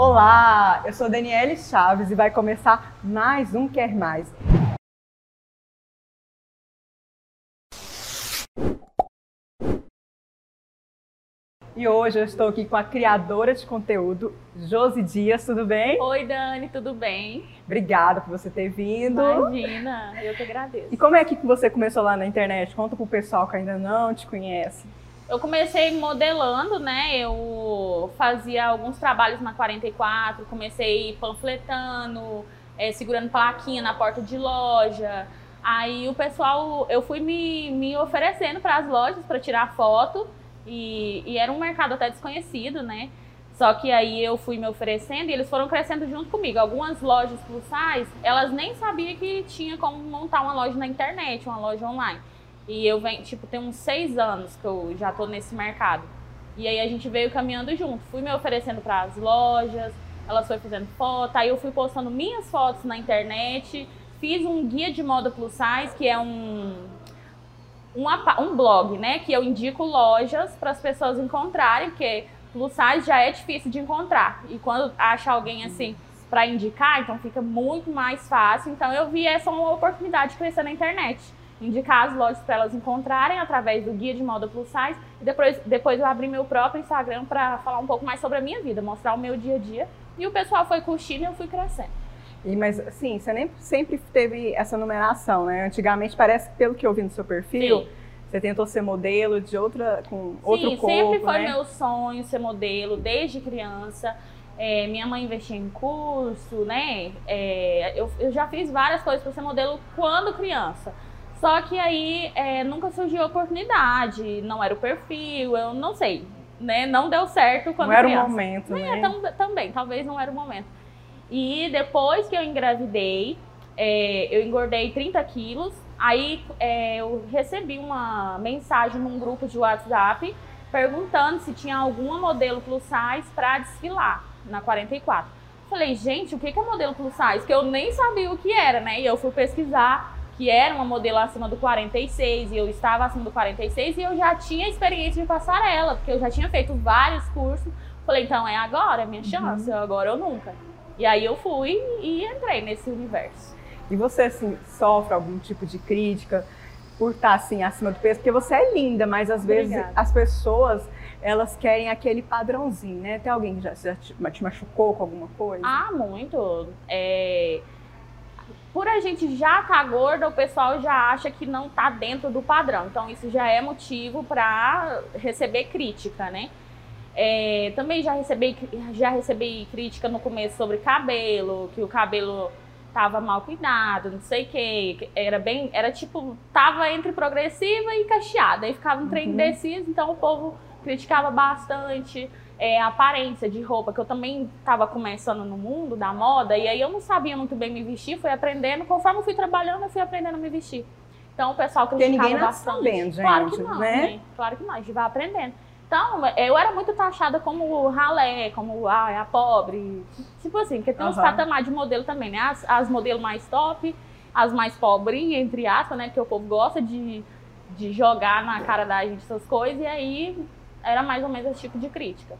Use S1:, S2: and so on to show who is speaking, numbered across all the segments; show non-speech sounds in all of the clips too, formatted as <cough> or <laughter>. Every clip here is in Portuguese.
S1: Olá, eu sou Daniele Chaves e vai começar mais um Quer Mais. E hoje eu estou aqui com a criadora de conteúdo, Josi Dias, tudo bem?
S2: Oi, Dani, tudo bem?
S1: Obrigada por você ter vindo.
S2: Imagina, eu que agradeço.
S1: E como é que você começou lá na internet? Conta pro pessoal que ainda não te conhece.
S2: Eu comecei modelando, né? Eu fazia alguns trabalhos na 44, comecei panfletando, é, segurando plaquinha na porta de loja. Aí o pessoal, eu fui me, me oferecendo para as lojas para tirar foto. E, e era um mercado até desconhecido, né? Só que aí eu fui me oferecendo e eles foram crescendo junto comigo. Algumas lojas plus elas nem sabiam que tinha como montar uma loja na internet, uma loja online. E eu venho, tipo, tem uns seis anos que eu já tô nesse mercado. E aí a gente veio caminhando junto. Fui me oferecendo para as lojas, elas foram fazendo foto, aí eu fui postando minhas fotos na internet. Fiz um guia de moda plus size, que é um, um, um blog, né? Que eu indico lojas para as pessoas encontrarem, porque plus size já é difícil de encontrar. E quando acha alguém assim para indicar, então fica muito mais fácil. Então eu vi essa uma oportunidade de crescer na internet. Indicar as lojas para elas encontrarem através do guia de moda plus size. E depois, depois eu abri meu próprio Instagram para falar um pouco mais sobre a minha vida, mostrar o meu dia a dia. E o pessoal foi curtindo e eu fui crescendo.
S1: E, mas, assim, você nem sempre teve essa numeração, né? Antigamente, parece que, pelo que eu vi no seu perfil, Sim. você tentou ser modelo de outra, com
S2: Sim,
S1: outro corpo,
S2: sempre foi
S1: né?
S2: meu sonho ser modelo, desde criança. É, minha mãe investia em curso, né? É, eu, eu já fiz várias coisas para ser modelo quando criança. Só que aí é, nunca surgiu a oportunidade, não era o perfil, eu não sei, né? Não deu certo quando
S1: Não era
S2: criança.
S1: o momento,
S2: É,
S1: né?
S2: tam- também, talvez não era o momento. E depois que eu engravidei, é, eu engordei 30 quilos. Aí é, eu recebi uma mensagem num grupo de WhatsApp perguntando se tinha alguma modelo plus size para desfilar na 44. Falei, gente, o que que é modelo plus size? Que eu nem sabia o que era, né? E eu fui pesquisar que era uma modelo acima do 46 e eu estava acima do 46 e eu já tinha experiência de passarela, porque eu já tinha feito vários cursos. Falei, então é agora, é minha chance, agora ou nunca. E aí eu fui e entrei nesse universo.
S1: E você, assim, sofre algum tipo de crítica por estar, assim, acima do peso? Porque você é linda, mas às vezes
S2: Obrigada.
S1: as pessoas, elas querem aquele padrãozinho, né? Tem alguém que já, já te, te machucou com alguma coisa?
S2: Ah, muito. É, Por a gente já estar gorda, o pessoal já acha que não tá dentro do padrão. Então isso já é motivo para receber crítica, né? É, também já recebi, já recebi crítica no começo sobre cabelo, que o cabelo tava mal cuidado, não sei o que, era bem, era tipo, tava entre progressiva e cacheada, aí ficava um trem
S1: Uhum.
S2: indeciso, então o povo criticava bastante é, aparência de roupa, que eu também tava começando no mundo da moda, e aí eu não sabia muito bem me vestir, fui aprendendo, conforme eu fui trabalhando, eu fui aprendendo a me vestir. Então o pessoal
S1: Porque
S2: criticava
S1: ninguém
S2: bastante.
S1: sabendo,
S2: Claro que
S1: gente,
S2: não,
S1: né?
S2: Claro que não, a gente vai aprendendo. Então, eu era muito taxada como ralé, como ah, é a pobre. Tipo assim, porque tem uns
S1: Aham.
S2: patamares de modelo também, né? As, as modelos mais top, as mais pobrinhas, entre aspas, né? Porque o povo gosta de, de jogar na cara da gente essas coisas. E aí, era mais ou menos esse tipo de crítica.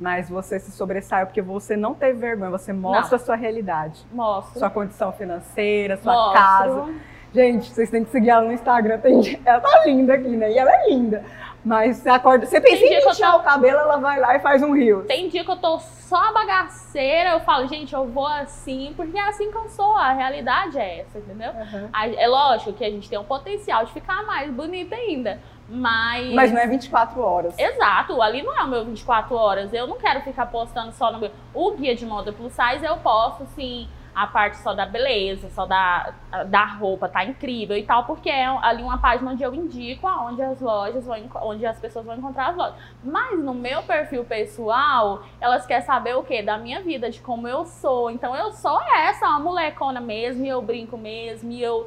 S1: Mas você se sobressaiu porque você não teve vergonha, você mostra a sua realidade.
S2: Mostro.
S1: Sua condição financeira, sua
S2: mostro.
S1: casa. Gente, vocês têm que seguir ela no Instagram. tem- Ela tá linda aqui, né? E ela é linda. Mas você acorda. Você pensa em pentear
S2: tô-
S1: o cabelo, ela vai lá e faz um rio.
S2: Tem dia que eu tô só bagaceira, eu falo, gente, eu vou assim, porque é assim que eu sou, a realidade é essa, entendeu? A- É lógico que a gente tem um potencial de ficar mais bonita ainda, mas...
S1: Mas não é 24 horas.
S2: Exato, ali não é o meu 24 horas, eu não quero ficar postando só no meu... O guia de moda plus size eu posto, assim, a parte só da beleza, só da, da roupa, tá incrível e tal, porque é ali uma página onde eu indico aonde as lojas vão, onde as pessoas vão encontrar as lojas. Mas no meu perfil pessoal, elas querem saber o quê? Da minha vida, de como eu sou. Então eu sou essa, uma molecona mesmo, e eu brinco mesmo, e eu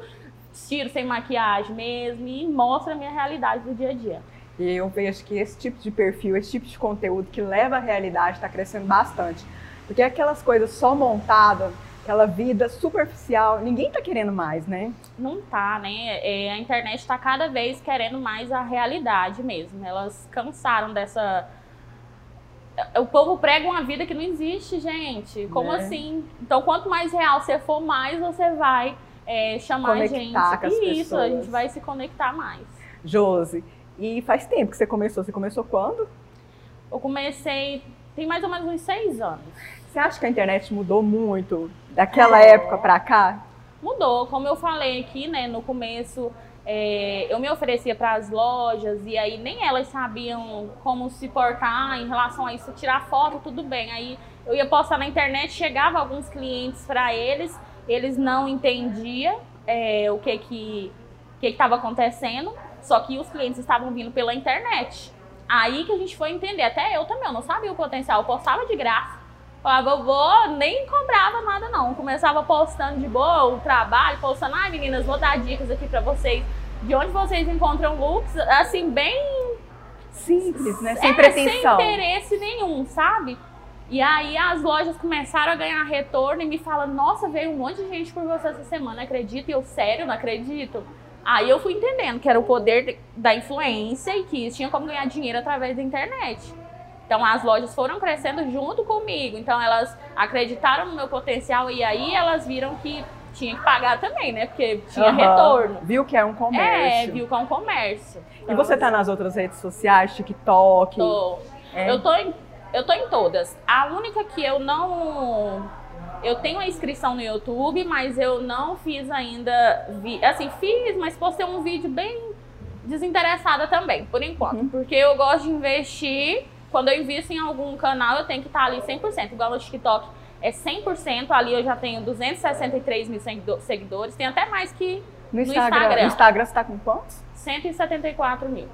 S2: tiro sem maquiagem mesmo, e mostro a minha realidade do dia a dia.
S1: E eu vejo que esse tipo de perfil, esse tipo de conteúdo que leva à realidade está crescendo bastante. Porque aquelas coisas só montadas, aquela vida superficial, ninguém tá querendo mais, né?
S2: Não tá, né? É, a internet tá cada vez querendo mais a realidade mesmo. Elas cansaram dessa o povo prega uma vida que não existe, gente. Como
S1: Né?
S2: assim? Então, quanto mais real você for, mais você vai é, chamar a gente.
S1: Conectar com as
S2: Isso, a gente
S1: pessoas.
S2: vai se conectar mais.
S1: Josi, e faz tempo que você começou. Você começou quando?
S2: Eu comecei, tem mais ou menos uns seis anos.
S1: Você acha que a internet mudou muito daquela época pra cá?
S2: Mudou, como eu falei aqui, né, no começo, é, eu me oferecia para as lojas e aí nem elas sabiam como se portar em relação a isso, tirar foto, tudo bem. Aí eu ia postar na internet, chegava alguns clientes para eles, eles não entendiam é, o que que que estava acontecendo, só que os clientes estavam vindo pela internet. Aí que a gente foi entender, até eu também, eu não sabia o potencial, eu postava de graça. Falava, eu vou, nem cobrava nada não. Começava postando de boa o trabalho, postando, ai meninas, vou dar dicas aqui pra vocês de onde vocês encontram looks, assim, bem
S1: Simples, né? Sem
S2: é,
S1: pretensão.
S2: sem interesse nenhum, sabe? E aí as lojas começaram a ganhar retorno e me falam, nossa, veio um monte de gente por você essa semana, acredita? E eu, sério, não acredito. Aí eu fui entendendo que era o poder de- da influência e que tinha como ganhar dinheiro através da internet. Então as lojas foram crescendo junto comigo. Então elas acreditaram no meu potencial e aí elas viram que tinha que pagar também, né? Porque tinha
S1: Aham.
S2: retorno.
S1: Viu que é um
S2: É,
S1: comércio.
S2: viu que é um comércio.
S1: E você tá nas outras redes sociais, TikTok?
S2: Tô.
S1: É.
S2: Eu, tô em, eu tô em todas. A única que eu não. Eu tenho a inscrição no YouTube, mas eu não fiz ainda. Vi, assim, fiz, mas postei um vídeo bem desinteressada também, por enquanto.
S1: Uhum.
S2: Porque eu gosto de investir. Quando eu invisto em algum canal, eu tenho que estar ali 100%. Igual no TikTok é 100%. Ali eu já tenho 263 mil seguido- seguidores. Tem até mais que
S1: No
S2: No
S1: Instagram.
S2: Instagram.
S1: No Instagram você tá com quantos?
S2: 174 mil.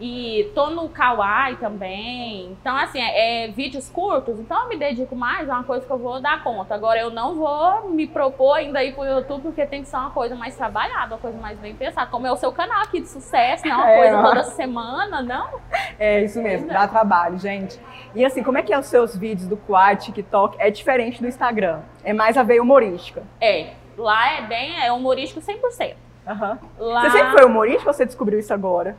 S2: E tô no Kawaii também. Então, assim, é, é vídeos curtos, então eu me dedico mais a uma coisa que eu vou dar conta. Agora, eu não vou me propor ainda ir pro YouTube, porque tem que ser uma coisa mais trabalhada, uma coisa mais bem pensada. Como é o seu canal aqui de sucesso, não é uma
S1: É,
S2: coisa toda semana, não?
S1: É isso mesmo, dá trabalho, gente. E assim, como é que é os seus vídeos do Quad, TikTok? É diferente do Instagram. É mais a veia humorística.
S2: É, lá é bem, é humorístico 100%.
S1: Aham.
S2: Lá...
S1: Você sempre foi humorista ou você descobriu isso agora?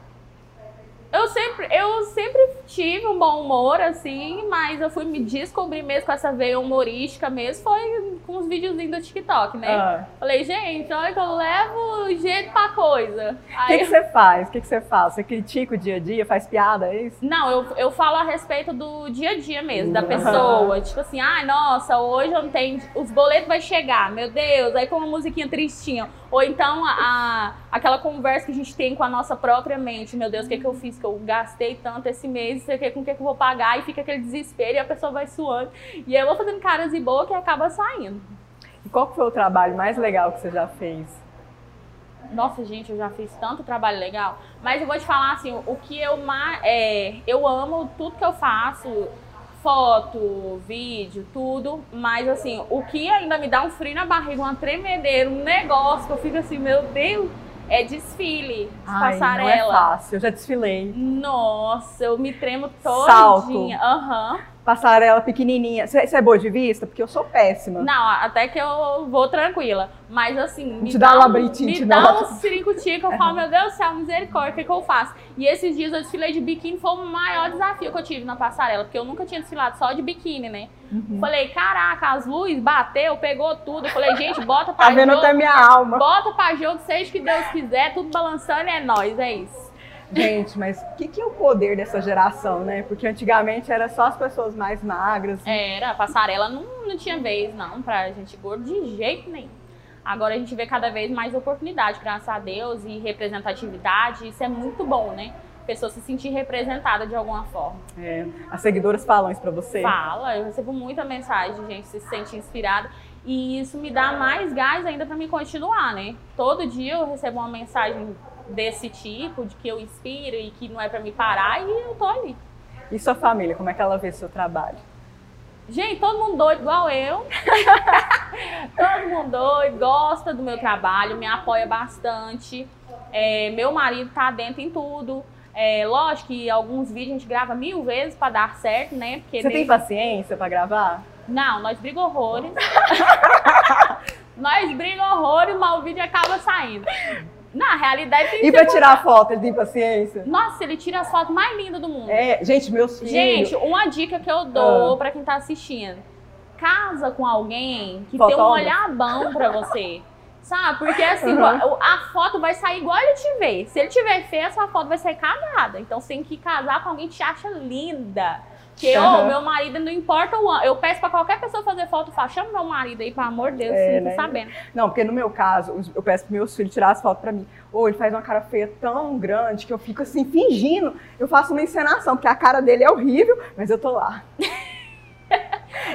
S2: Eu sempre, eu sempre tive um bom humor, assim, mas eu fui me descobrir mesmo com essa veia humorística mesmo, foi com os videozinhos do TikTok, né?
S1: Ah.
S2: Falei, gente, olha que eu levo jeito pra coisa.
S1: O que, você faz? O que, que você faz? Você critica o dia a dia, faz piada, é isso?
S2: Não, eu, eu falo a respeito do dia a dia mesmo, da
S1: Uhum.
S2: pessoa. Tipo assim, ai, nossa, hoje eu não tenho. Os boletos vai chegar, meu Deus, aí com uma musiquinha tristinha. Ou então a, a- aquela conversa que a gente tem com a nossa própria mente, meu Deus, o que, que eu fiz? Que eu gastei tanto esse mês, sei que, com o que, que eu vou pagar, e fica aquele desespero e a pessoa vai suando. E eu vou fazendo caras e boca e acaba saindo.
S1: E qual foi o trabalho mais legal que você já fez?
S2: Nossa, gente, eu já fiz tanto trabalho legal. Mas eu vou te falar assim, o que eu mais. É, eu amo tudo que eu faço. Foto, vídeo, tudo. Mas assim, o que ainda me dá um frio na barriga, uma tremedeira, um negócio que eu fico assim, meu Deus, é desfile, de
S1: Ai,
S2: passarela.
S1: não é fácil, eu já desfilei.
S2: Nossa, eu me tremo
S1: Salto.
S2: todinha. Aham.
S1: Passarela pequenininha. Você, você é boa de vista? Porque eu sou péssima.
S2: Não, até que eu vou tranquila. Mas assim, me
S1: te dá
S2: dá, um, me dá um ciricutico, eu falo, meu Deus do céu, misericórdia, o que, que eu faço? E esses dias eu desfilei de biquíni, foi o maior desafio que eu tive na passarela, porque eu nunca tinha desfilado só de biquíni, né?
S1: Uhum.
S2: Falei, caraca, as luzes bateu, pegou tudo. Eu falei, gente, bota <laughs> pra
S1: Tá vendo
S2: jogo,
S1: até minha alma.
S2: bota pra jogo, seja o que Deus quiser, tudo balançando, é nóis, é isso.
S1: Gente, mas o que, que é o poder dessa geração, né? Porque antigamente era só as pessoas mais magras.
S2: Era, passarela não, não tinha vez, não, pra gente gordo de jeito nenhum. Agora a gente vê cada vez mais oportunidade, graças a Deus, e representatividade, isso é muito bom, né? A pessoa se sentir representada de alguma forma.
S1: É, as seguidoras falam isso pra você?
S2: Fala, eu recebo muita mensagem de gente se sente inspirada. E isso me dá mais gás ainda pra me continuar, né? Todo dia eu recebo uma mensagem desse tipo, de que eu inspiro e que não é pra me parar, e eu tô ali.
S1: E sua família, como é que ela vê seu trabalho?
S2: Gente, todo mundo doido igual eu. <laughs> todo mundo doido, gosta do meu trabalho, me apoia bastante. É, meu marido tá dentro em tudo. É, lógico que alguns vídeos a gente grava mil vezes pra dar certo, né? Porque
S1: Você tem
S2: desde-
S1: paciência pra gravar?
S2: Não, nós briga horrores. <laughs> nós briga horrores, mas o vídeo acaba saindo. Na realidade, tem que
S1: E pra tirar foto, ele tem paciência?
S2: Nossa, ele tira as fotos mais lindas do mundo.
S1: É, gente, meus filhos.
S2: Gente, uma dica que eu dou
S1: Ah.
S2: pra quem tá assistindo. Casa com alguém que tem um
S1: Fotógrafo?
S2: olhar bom pra você. Sabe? Porque assim,
S1: Uhum.
S2: a foto vai sair igual ele te vê. Se ele tiver feia, a sua foto vai sair cagada. Então você tem que casar com alguém que te acha linda. Que, ô,
S1: Uhum.
S2: meu marido não importa o ano. Eu peço pra qualquer pessoa fazer foto, eu falo, chama meu marido aí, pelo amor de Deus,
S1: É,
S2: não
S1: né?
S2: sabendo.
S1: Não, porque no meu caso, eu peço pros meus filhos tirar as fotos pra mim. Ou ele faz uma cara feia tão grande que eu fico assim, fingindo. Eu faço uma encenação, porque a cara dele é horrível, mas eu tô lá.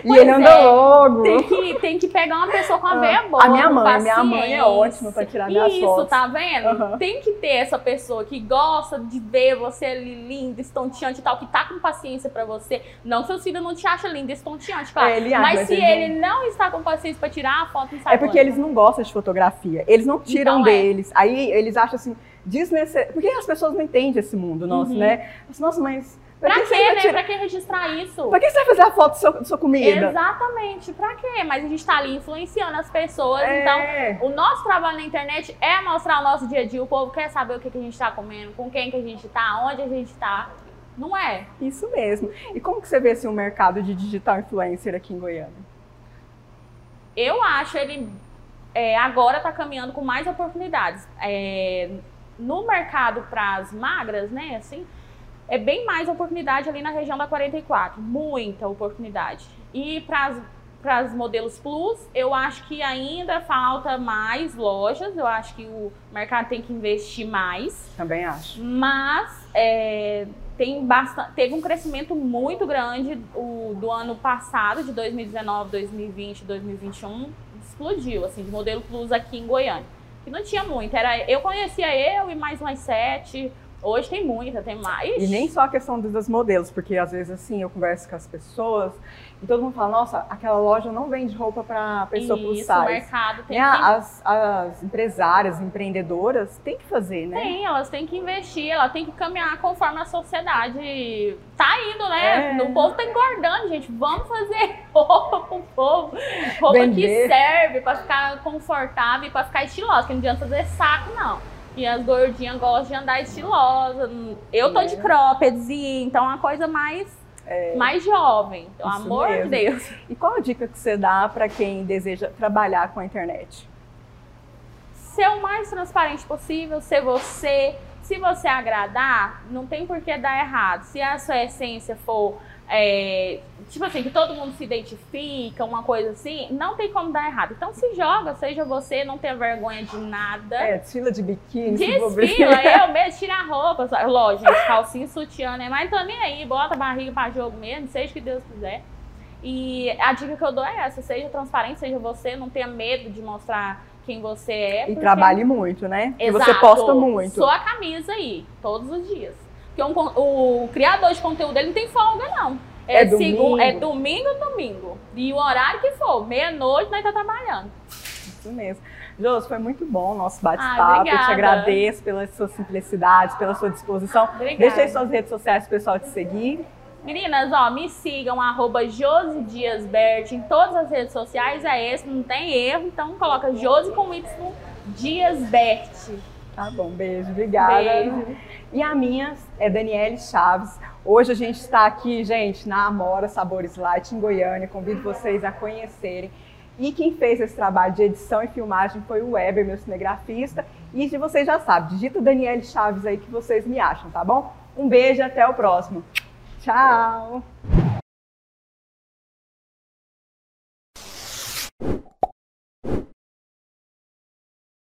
S1: E ele anda
S2: é,
S1: logo.
S2: Tem que, tem que pegar uma pessoa com a
S1: Ah,
S2: veia
S1: a
S2: boa.
S1: minha
S2: com
S1: mãe, minha mãe é ótima pra tirar minhas
S2: Isso,
S1: fotos.
S2: tá vendo?
S1: Aham.
S2: Tem que ter essa pessoa que gosta de ver você ali linda, estonteante e tal, que tá com paciência pra você. Não que seu filho não te acha linda, estonteante, claro.
S1: É, ele acha,
S2: mas
S1: mas
S2: se
S1: ele
S2: ele não está com paciência pra tirar a foto, não sabe
S1: É porque eles não gostam de fotografia. Eles não tiram
S2: Então é.
S1: deles. Aí eles acham assim, desnecessário. Porque as pessoas não entendem esse mundo nosso,
S2: Uhum.
S1: né? Mas, Nossa, mas.
S2: Pra
S1: que
S2: quê, né? Pra que registrar isso?
S1: Pra que você vai fazer a foto da sua, da sua comida?
S2: Exatamente, pra quê? Mas a gente tá ali influenciando as pessoas,
S1: É.
S2: então o nosso trabalho na internet é mostrar o nosso dia a dia. O povo quer saber o que, que a gente tá comendo, com quem que a gente tá, onde a gente tá. Não é?
S1: Isso mesmo. E como que você vê assim, o mercado de digital influencer aqui em Goiânia?
S2: Eu acho ele é, agora tá caminhando com mais oportunidades. É, no mercado para as magras, né, assim, é bem mais oportunidade ali na região da 44, muita oportunidade. E para as modelos plus, eu acho que ainda falta mais lojas, eu acho que o mercado tem que investir mais.
S1: Também acho.
S2: Mas é, tem bastante, teve um crescimento muito grande o, do ano passado, de 2019, 2020, 2021, explodiu, assim, de modelo plus aqui em Goiânia. E não tinha muito, era, eu conhecia eu e mais umas sete, hoje tem muita, tem mais.
S1: E nem só a questão dos modelos, porque às vezes assim eu converso com as pessoas e todo mundo fala, nossa, aquela loja não vende roupa para pessoa plus
S2: Isso, o
S1: size.
S2: mercado tem
S1: Né?
S2: que
S1: As, as empresárias, empreendedoras, tem que fazer, né?
S2: Tem, elas têm que investir, ela tem que caminhar conforme a sociedade tá indo, né?
S1: É.
S2: O povo tá engordando, gente. Vamos fazer <laughs> roupa pro povo. Roupa
S1: Vender.
S2: que serve pra ficar confortável e pra ficar estilosa, que não adianta fazer saco, não. E as gordinhas gostam de andar estilosa. Eu tô
S1: É.
S2: de croppeds, e então é uma coisa mais, mais jovem. Pelo
S1: Isso
S2: amor
S1: mesmo.
S2: de Deus.
S1: E qual a dica que você dá para quem deseja trabalhar com a internet?
S2: ser o mais transparente possível, ser você. Se você agradar, não tem por que dar errado. Se a sua essência for, é, tipo assim, que todo mundo se identifica, uma coisa assim, não tem como dar errado. Então se joga, seja você, não tenha vergonha de nada.
S1: É, desfila de biquíni.
S2: Desfila, <laughs> eu mesmo, tira a roupa. só- Lógico, gente, calcinha sutiã, né? Mas nem aí, bota a barriga pra jogo mesmo, seja o que Deus quiser. E a dica que eu dou é essa: seja transparente, seja você, não tenha medo de mostrar quem você é.
S1: E
S2: porque-
S1: trabalhe muito, né? E você
S2: Exato.
S1: posta muito.
S2: Sua camisa aí, todos os dias. Porque um o criador de conteúdo, ele não tem folga, não.
S1: É
S2: segun-
S1: domingo.
S2: é domingo, domingo. E o horário que for, meia-noite, nós tá trabalhando.
S1: Isso mesmo. Josi, foi muito bom o nosso bate-papo. Eu te agradeço pela sua simplicidade, pela sua disposição.
S2: Obrigada.
S1: Deixa aí suas redes sociais pro pessoal te seguir.
S2: Meninas, ó, me sigam, arroba em todas as redes sociais, é esse, não tem erro. Então coloca Josi com Y Dias Bert.
S1: Tá bom, beijo, obrigada.
S2: Beijo.
S1: E a minha é Daniele Chaves. Hoje a gente está aqui, gente, na Amora Sabores Light, em Goiânia. Convido vocês a conhecerem. E quem fez esse trabalho de edição e filmagem foi o Weber, meu cinegrafista. E de vocês já sabem, digita Daniele Chaves aí que vocês me acham, tá bom? Um beijo e até o próximo. Tchau!